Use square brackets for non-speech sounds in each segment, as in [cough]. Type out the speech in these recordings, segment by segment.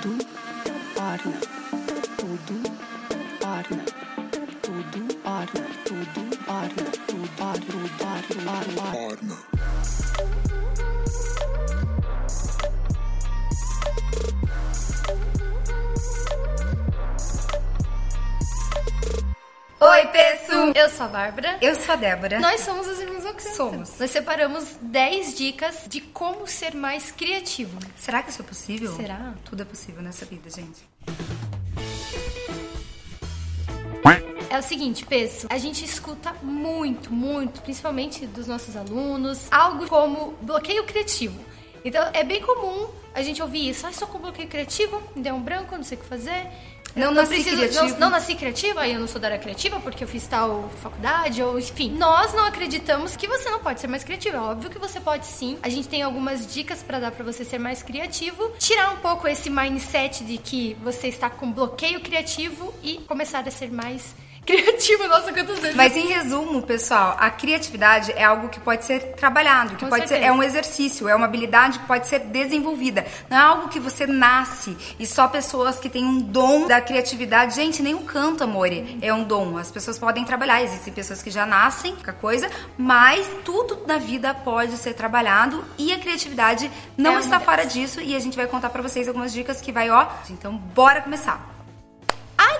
tudo orna, tudo orna, tudo orna, tudo tudo tudo. Oi, pessoal! Eu sou a Bárbara. Eu sou a Débora. Nós somos os irmãos Alcântara. Somos. Nós separamos 10 dicas de como ser mais criativo. Será que isso é possível? Será? Tudo é possível nessa vida, gente. É o seguinte, Peço, a gente escuta muito, muito, principalmente dos nossos alunos, algo como bloqueio criativo. Então, é bem comum a gente ouvir isso. Ah, só com bloqueio criativo, me deu um branco, não sei o que fazer. Não Eu nasci criativo. Não, não nasci criativa, eu não sou da área criativa porque eu fiz tal faculdade, ou enfim. Nós não acreditamos que você não pode ser mais criativo. É óbvio que você pode sim. A gente tem algumas dicas pra dar pra você ser mais criativo, tirar um pouco esse mindset de que você está com bloqueio criativo e começar a ser mais criativo. [laughs] Nossa, quantas vezes. Mas em resumo, pessoal, a criatividade é algo que pode ser trabalhado, que Com pode ser certeza. é um exercício, é uma habilidade que pode ser desenvolvida. Não é algo que você nasce e só pessoas que têm um dom da criatividade, gente, nem o canto, amore, é um dom. As pessoas podem trabalhar, existem pessoas que já nascem com a coisa, mas tudo na vida pode ser trabalhado e a criatividade não É está fora disso e a gente vai contar pra vocês algumas dicas que vai, ó. Então, bora começar.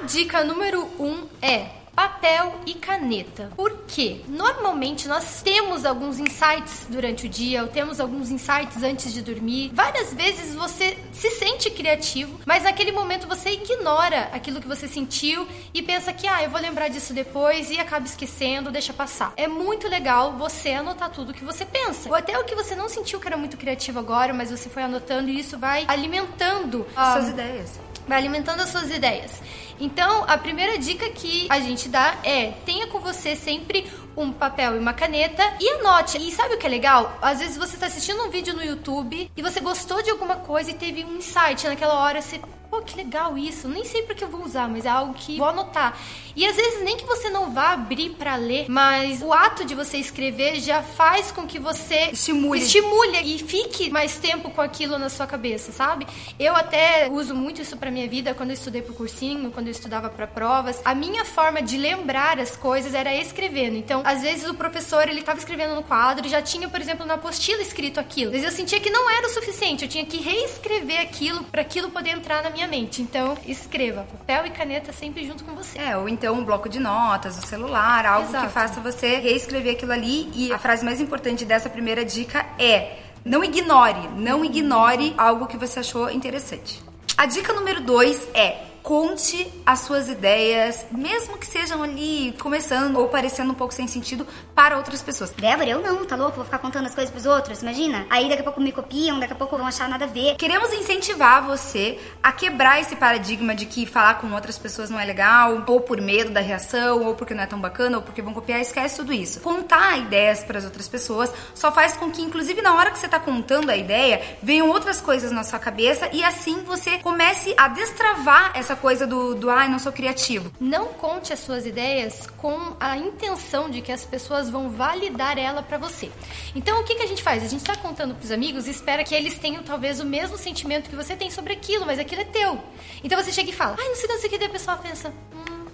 A dica número um é papel e caneta. Por quê? Normalmente nós temos alguns insights durante o dia, ou temos alguns insights antes de dormir. Várias vezes você se sente criativo, mas naquele momento você ignora aquilo que você sentiu e pensa que, ah, eu vou lembrar disso depois e acaba esquecendo, deixa passar. É muito legal você anotar tudo que você pensa. Ou até o que você não sentiu que era muito criativo agora, mas você foi anotando e isso vai alimentando ah, Suas ideias. vai alimentando as suas ideias. Então, a primeira dica que a gente dá é: tenha com você sempre um papel e uma caneta e anote. E sabe o que é legal? Às vezes você está assistindo um vídeo no YouTube e você gostou de alguma coisa e teve um insight naquela hora, você, pô, que legal isso. Nem sei para que eu vou usar, mas é algo que vou anotar. E às vezes nem que você não vá abrir para ler, mas o ato de você escrever já faz com que você Estimule. estimule e fique mais tempo com aquilo na sua cabeça, sabe? Eu até uso muito isso pra minha vida quando eu estudei pro cursinho, quando eu estudava pra provas. A minha forma de lembrar as coisas era escrevendo. Então, às vezes o professor, ele tava escrevendo no quadro e já tinha, por exemplo, na apostila escrito aquilo. Às vezes eu sentia que não era o suficiente, eu tinha que reescrever aquilo pra aquilo poder entrar na minha mente. Então, escreva, papel e caneta sempre junto com você. É, ou então um bloco de notas, o celular, algo Exato. que faça você reescrever aquilo ali. E a frase mais importante dessa primeira dica é: não ignore, não ignore algo que você achou interessante. A dica número dois é conte as suas ideias, mesmo que sejam ali começando ou parecendo um pouco sem sentido para outras pessoas. Débora, eu não, tá louco? Vou ficar contando as coisas pros outros, imagina? Aí daqui a pouco me copiam, daqui a pouco vão achar nada a ver. Queremos incentivar você a quebrar esse paradigma de que falar com outras pessoas não é legal, ou por medo da reação, ou porque não é tão bacana, ou porque vão copiar, esquece tudo isso. Contar ideias para as outras pessoas só faz com que, inclusive, na hora que você tá contando a ideia, venham outras coisas na sua cabeça e assim você comece a destravar essa coisa do, do ai, não sou criativo. Não conte as suas ideias com a intenção de que as pessoas vão validar ela pra você. Então, o que, que a gente faz? A gente tá contando pros amigos e espera que eles tenham talvez o mesmo sentimento que você tem sobre aquilo, mas aquilo é teu. Então você chega e fala, ai, não sei não sei o que, daí a pessoa pensa, hum,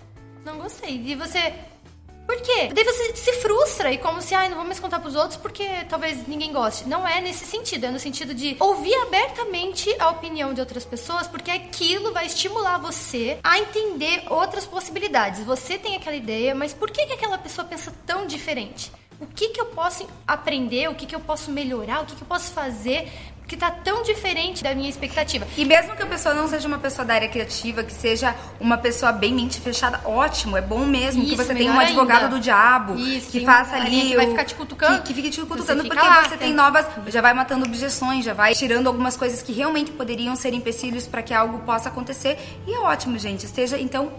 não gostei. E você. Por quê? Daí você se frustra e como se, ai, não vou mais contar pros outros porque talvez ninguém goste. Não é nesse sentido, é no sentido de ouvir abertamente a opinião de outras pessoas, porque aquilo vai estimular você a entender outras possibilidades. Você tem aquela ideia, mas por que, que aquela pessoa pensa tão diferente? O que, que eu posso aprender? O que, que eu posso melhorar? O que, que eu posso fazer que tá tão diferente da minha expectativa? E mesmo que a pessoa não seja uma pessoa da área criativa, que seja uma pessoa bem mente fechada, ótimo, é bom mesmo que Isso, você tenha um advogado ainda. do diabo Isso, que faça uma ali que vai ficar te cutucando. que, que fique te cutucando porque lá, você tem tem- novas, já vai matando objeções, já vai tirando algumas coisas que realmente poderiam ser empecilhos para que algo possa acontecer. E é ótimo, gente, esteja então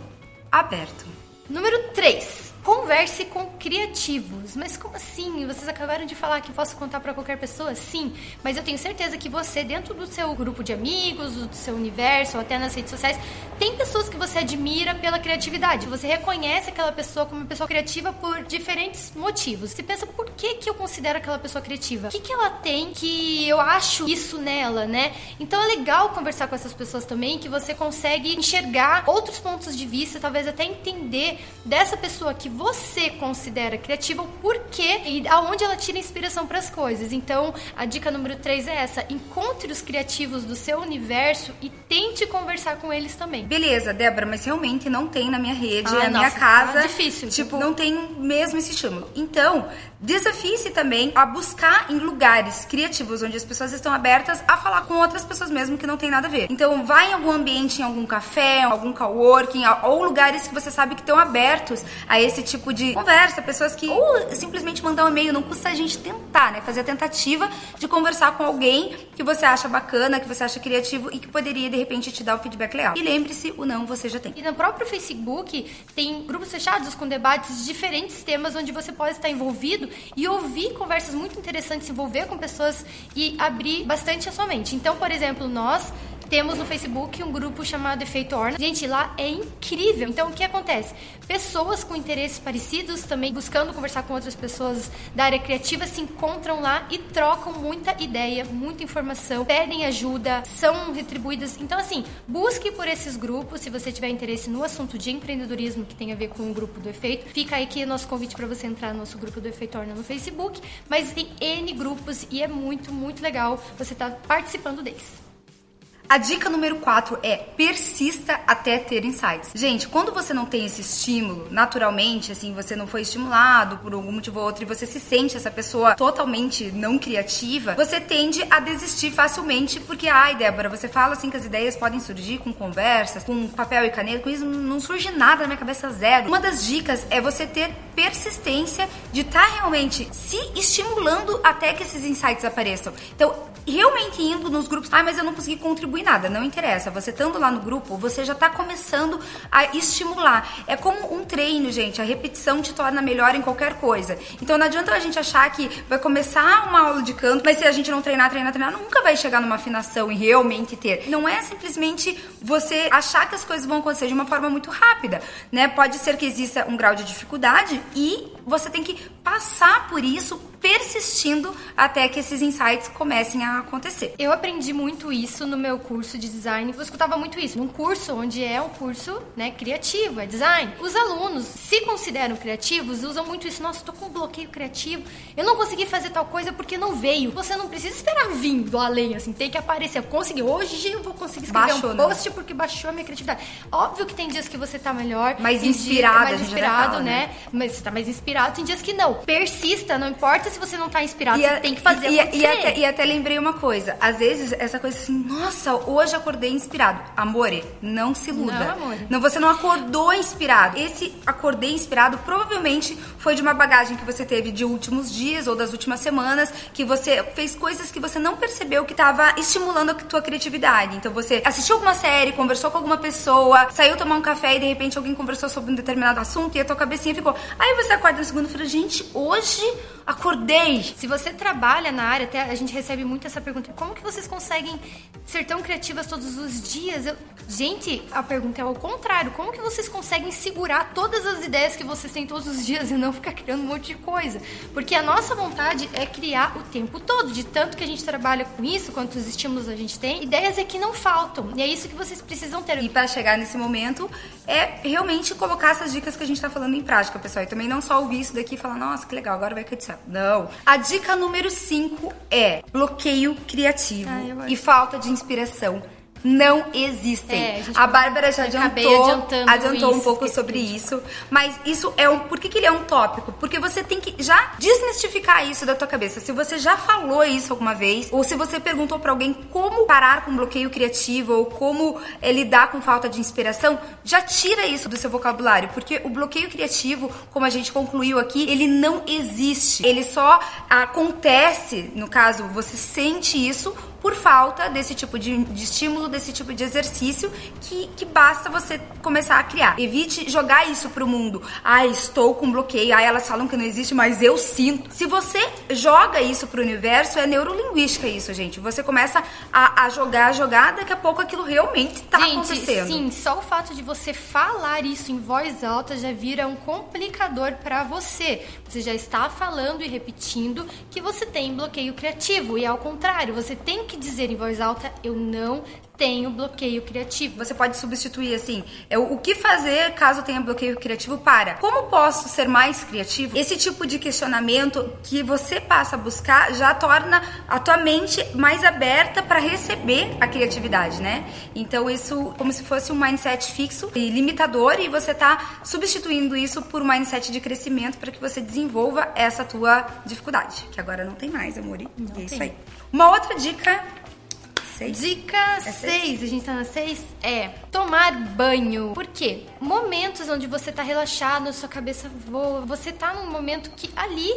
aberto. Número 3. Converse com criativos. Mas como assim? Vocês acabaram de falar que posso contar para qualquer pessoa? Sim, mas eu tenho certeza que você, dentro do seu grupo de amigos, do seu universo, ou até nas redes sociais, tem pessoas que você admira pela criatividade. Você reconhece aquela pessoa como uma pessoa criativa por diferentes motivos. Você pensa, por que, que eu considero aquela pessoa criativa? O que, que ela tem que eu acho isso nela, né? Então é legal conversar com essas pessoas também, que você consegue enxergar outros pontos de vista, talvez até entender dessa pessoa que você considera criativa, o porquê e aonde ela tira inspiração para as coisas. Então, a dica número 3 é essa: encontre os criativos do seu universo e tente conversar com eles também. Beleza, Débora, mas realmente não tem na minha rede, Ah, na minha nossa, casa. tá difícil. Tipo, não tem mesmo esse estímulo. Então, desafie-se também a buscar em lugares criativos onde as pessoas estão abertas a falar com outras pessoas mesmo que não tem nada a ver. Então, vai em algum ambiente, em algum café, algum coworking, ou lugares que você sabe que estão abertos a esse tipo de conversa, pessoas que ou simplesmente mandar um e-mail, não custa a gente tentar, né? Fazer a tentativa de conversar com alguém que você acha bacana, que você acha criativo e que poderia de repente te dar o feedback legal. E lembre-se, o não você já tem. E no próprio Facebook tem grupos fechados com debates de diferentes temas onde você pode estar envolvido e ouvir conversas muito interessantes, se envolver com pessoas e abrir bastante a sua mente. Então, por exemplo, nós temos no Facebook um grupo chamado Efeito Orna. Gente, lá é incrível. Então, o que acontece? Pessoas com interesses parecidos, também buscando conversar com outras pessoas da área criativa, se encontram lá e trocam muita ideia, muita informação, pedem ajuda, são retribuídas. Então, assim, busque por esses grupos se você tiver interesse no assunto de empreendedorismo que tem a ver com o grupo do Efeito. Fica aí aqui nosso convite para você entrar no nosso grupo do Efeito Orna no Facebook. Mas tem N grupos e é muito, muito legal você estar participando deles. A dica número 4 é persista até ter insights. Gente, quando você não tem esse estímulo, naturalmente, assim, você não foi estimulado por algum motivo ou outro e você se sente essa pessoa totalmente não criativa, você tende a desistir facilmente porque, ai, Débora, você fala assim que as ideias podem surgir com conversas, com papel e caneta, com isso não surge nada na minha cabeça zero. Uma das dicas é você ter persistência de estar realmente se estimulando até que esses insights apareçam. Então, realmente indo nos grupos, ah, mas eu não consegui contribuir nada, não interessa. Você estando lá no grupo, você já está começando a estimular. É como um treino, gente. A repetição te torna melhor em qualquer coisa. Então não adianta a gente achar que vai começar uma aula de canto, mas se a gente não treinar, treinar, treinar, nunca vai chegar numa afinação e realmente ter. Não é simplesmente você achar que as coisas vão acontecer de uma forma muito rápida, né? Pode ser que exista um grau de dificuldade e você tem que passar por isso persistindo até que esses insights comecem a acontecer. Eu aprendi muito isso no meu curso de design. Eu escutava muito isso. Num curso onde é um curso né, criativo, é design. Os alunos se consideram criativos, usam muito isso. Nossa, tô com um bloqueio criativo. Eu não consegui fazer tal coisa porque não veio. Você não precisa esperar vir do além, assim. Tem que aparecer. Eu consegui. Hoje eu vou conseguir escrever Baixou, um né? post porque baixou a minha criatividade. Óbvio que tem dias que você tá melhor. Mais dia- inspirado, mais inspirado, né? né? Mas você tá mais inspirado. Tem dias que não. Persista, não importa se você não tá inspirado. E você a- tem que fazer e, acontecer. e até, e até lembrei uma coisa. Às vezes, essa coisa assim, nossa, hoje acordei inspirado. Amore, não se iluda. Não, amore. Não, você não acordou inspirado. Esse acordei inspirado provavelmente foi de uma bagagem que você teve de últimos dias ou das últimas semanas, que você fez coisas que você não percebeu que estava estimulando a tua criatividade. Então você assistiu alguma série, conversou com alguma pessoa, saiu tomar um café e de repente alguém conversou sobre um determinado assunto e a tua cabecinha ficou. Aí você acorda na segunda-feira, gente, hoje acordei. Se você trabalha na área, até a gente recebe muito essa pergunta: como que vocês conseguem ser tão criativas todos os dias? Eu- Gente, a pergunta é ao contrário: como que vocês conseguem segurar todas as ideias que vocês têm todos os dias e não ficar criando um monte de coisa? Porque a nossa vontade é criar o tempo todo, de tanto que a gente trabalha com isso, quantos estímulos a gente tem, ideias é que não faltam. E é isso que vocês precisam ter. E para chegar nesse momento é realmente colocar essas dicas que a gente tá falando em prática, pessoal. E também não só ouvir isso daqui e falar, nossa, que legal, agora vai acontecer. Não. A dica número 5 é bloqueio criativo Ah, e falta de inspiração. Não existem. É, a a Bárbara já adiantou, adiantou um pouco sobre isso, mas isso é um. Por que, que ele é um tópico? Porque você tem que já desmistificar isso da tua cabeça. Se você já falou isso alguma vez, ou se você perguntou pra alguém como parar com bloqueio criativo, ou como eh, lidar com falta de inspiração, já tira isso do seu vocabulário. Porque o bloqueio criativo, como a gente concluiu aqui, ele não existe. Ele só acontece, no caso, você sente isso por falta desse tipo de, de estímulo, desse tipo de exercício que, que basta você começar a criar. Evite jogar isso pro mundo. Ah, estou com bloqueio. Ah, elas falam que não existe, mas eu sinto. Se você joga isso pro universo, é neurolinguística isso, gente. Você começa a, a jogar, a jogar, daqui a pouco aquilo realmente tá Gente, acontecendo. sim, só o fato de você falar isso em voz alta já vira um complicador pra você. Você já está falando e repetindo que você tem bloqueio criativo e ao contrário, você tem que dizer em voz alta eu não tenho bloqueio criativo. Você pode substituir assim, é o o que fazer caso tenha bloqueio criativo para. Como posso ser mais criativo? Esse tipo de questionamento que você passa a buscar já torna a tua mente mais aberta para receber a criatividade, né? Então isso como se fosse um mindset fixo e limitador e você tá substituindo isso por um mindset de crescimento para que você desenvolva essa tua dificuldade, que agora não tem mais, amor. E é isso tem. aí. Uma outra dica Seis? Dica seis? 6, a gente tá na 6, é tomar banho. Por quê? Momentos onde você tá relaxado, sua cabeça voa, você tá num momento que ali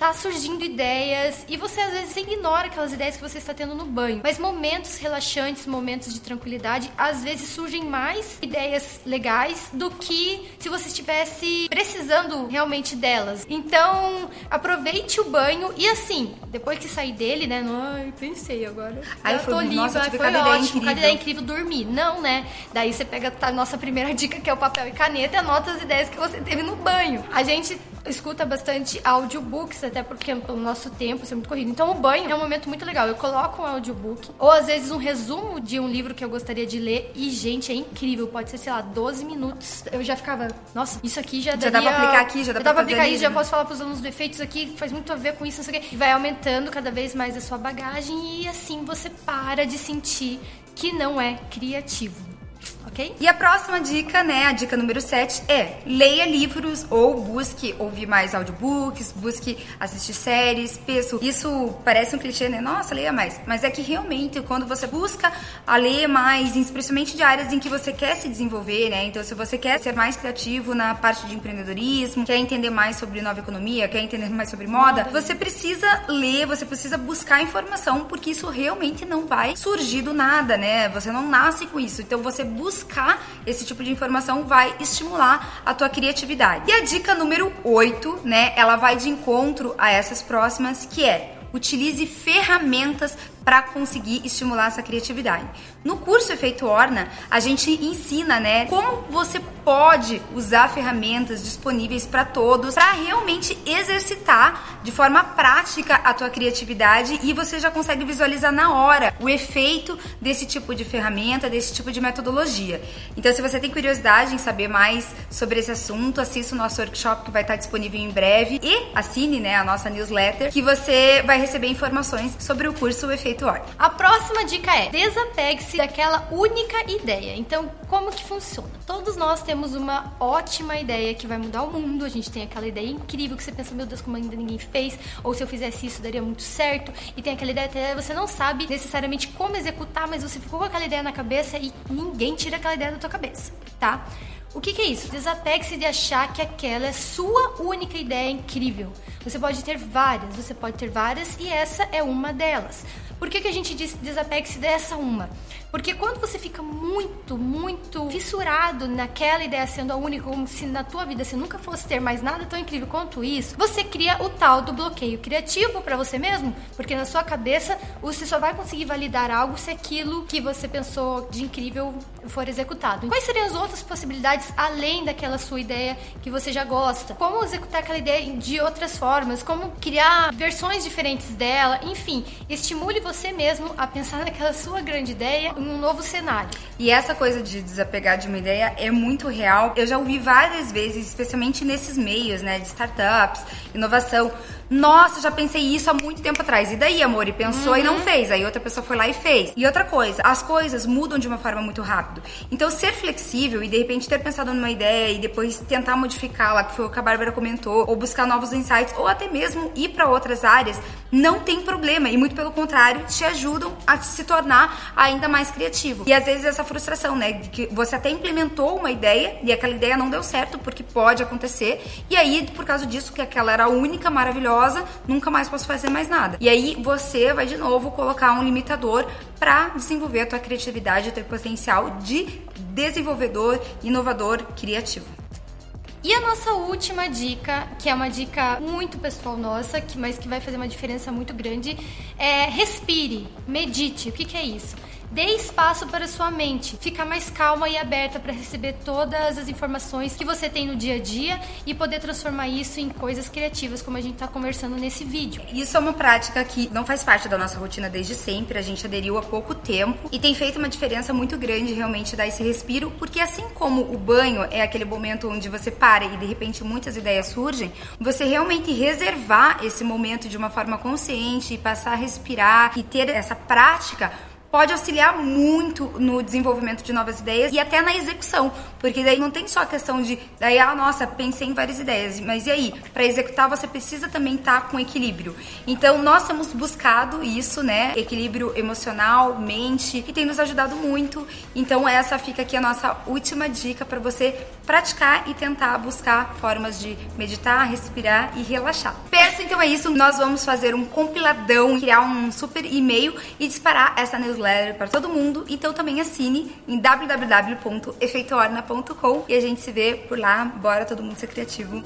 tá surgindo ideias e você às vezes ignora aquelas ideias que você está tendo no banho. Mas momentos relaxantes, momentos de tranquilidade, às vezes surgem mais ideias legais do que se você estivesse precisando realmente delas. Então, aproveite o banho e assim, depois que sair dele, né? Não, ai, pensei agora. Já foi- tô livre, eu tive foi cada ideia ótimo, incrível. cada ideia incrível dormir. Não, né? Daí você pega a nossa primeira [laughs] dica, que é o papel e caneta, e anota as ideias que você teve no banho. A gente escuta bastante audiobooks, até porque pelo nosso tempo isso é muito corrido. Então o banho é um momento muito legal. Eu coloco um audiobook, ou às vezes um resumo de um livro que eu gostaria de ler, e, gente, é incrível. Pode ser, sei lá, 12 minutos. Eu já ficava, nossa, isso aqui já Já daria... dá pra aplicar aqui, já dá pra pra aplicar isso, já né? posso falar pros alunos do efeitos aqui, faz muito a ver com isso, não sei o quê. E vai aumentando cada vez mais a sua bagagem e assim você para de sentir que não é criativo. Ok? E a próxima dica, né, a dica número 7 é leia livros ou busque ouvir mais audiobooks, busque assistir séries, peço. Isso parece um clichê, né? Nossa, leia mais. Mas é que realmente quando você busca a ler mais, especialmente de áreas em que você quer se desenvolver, né? Então, se você quer ser mais criativo na parte de empreendedorismo, quer entender mais sobre nova economia, quer entender mais sobre moda, você precisa ler, você precisa buscar informação, porque isso realmente não vai surgir do nada, né? Você não nasce com isso. Então, você buscar esse tipo de informação vai estimular a tua criatividade. E a dica número 8, né? Ela vai de encontro a essas próximas, que é utilize ferramentas para conseguir estimular essa criatividade. No curso Efeito Orna, a gente ensina, né, como você pode usar ferramentas disponíveis para todos para realmente exercitar de forma prática a tua criatividade e você já consegue visualizar na hora o efeito desse tipo de ferramenta, desse tipo de metodologia. Então, se você tem curiosidade em saber mais sobre esse assunto, assista o nosso workshop que vai estar disponível em breve e assine, né, a nossa newsletter que você vai receber informações sobre o curso Efeito A próxima dica é: desapegue-se daquela única ideia. Então, como que funciona? Todos nós temos uma ótima ideia que vai mudar o mundo. A gente tem aquela ideia incrível que você pensa, meu Deus, como ainda ninguém fez, ou se eu fizesse isso daria muito certo. E tem aquela ideia até você não sabe necessariamente como executar, mas você ficou com aquela ideia na cabeça e ninguém tira aquela ideia da tua cabeça, tá? O que, que é isso? Desapegue-se de achar que aquela é sua única ideia incrível. Você pode ter várias, você pode ter várias e essa é uma delas. Por que, que a gente diz desapegue-se dessa uma? Porque quando você fica muito, muito fissurado naquela ideia sendo a única, como se na tua vida você nunca fosse ter mais nada tão incrível quanto isso, você cria o tal do bloqueio criativo para você mesmo, porque na sua cabeça você só vai conseguir validar algo se aquilo que você pensou de incrível for executado. Quais seriam as outras possibilidades além daquela sua ideia que você já gosta? Como executar aquela ideia de outras formas? Como criar versões diferentes dela? Enfim, estimule você mesmo a pensar naquela sua grande ideia em um novo cenário. E essa coisa de desapegar de uma ideia é muito real. Eu já ouvi várias vezes, especialmente nesses meios, né, de startups, inovação. Nossa, já pensei isso há muito tempo atrás. E daí, amor? E pensou e não fez. Aí outra pessoa foi lá e fez. E outra coisa, as coisas mudam de uma forma muito rápido. Então, ser flexível e de repente ter pensado numa ideia e depois tentar modificá-la, que foi o que a Bárbara comentou, ou buscar novos insights, ou até mesmo ir para outras áreas, não tem problema. E muito pelo contrário, te ajudam a se tornar ainda mais criativo. E às vezes essa frustração, né? De que você até implementou uma ideia e aquela ideia não deu certo, porque pode acontecer. E aí, por causa disso, que aquela era a única maravilhosa, nunca mais posso fazer mais nada. E aí você vai de novo colocar um limitador para desenvolver a tua criatividade, o teu potencial de desenvolvedor, inovador, criativo. E a nossa última dica, que é uma dica muito pessoal nossa, que, mas que vai fazer uma diferença muito grande, é respire, medite. O que, que é isso? Dê espaço para sua mente, ficar mais calma e aberta para receber todas as informações que você tem no dia a dia e poder transformar isso em coisas criativas, como a gente está conversando nesse vídeo. Isso é uma prática que não faz parte da nossa rotina desde sempre, a gente aderiu há pouco tempo e tem feito uma diferença muito grande realmente dar esse respiro, porque assim como o banho é aquele momento onde você para e de repente muitas ideias surgem, você realmente reservar esse momento de uma forma consciente e passar a respirar e ter essa prática pode auxiliar muito no desenvolvimento de novas ideias e até na execução, porque daí não tem só a questão de, daí, ah, nossa, pensei em várias ideias, mas e aí? Para executar você precisa também estar tá com equilíbrio. Então, nós temos buscado isso, né? Equilíbrio emocional, mente, e tem nos ajudado muito. Então, essa fica aqui a nossa última dica para você praticar e tentar buscar formas de meditar, respirar e relaxar. Peço então é isso, nós vamos fazer um compiladão, criar um super e-mail e disparar essa newsletter newsletter para todo mundo. Então também assine em www.efeitoorna.com e a gente se vê por lá. Bora todo mundo ser criativo.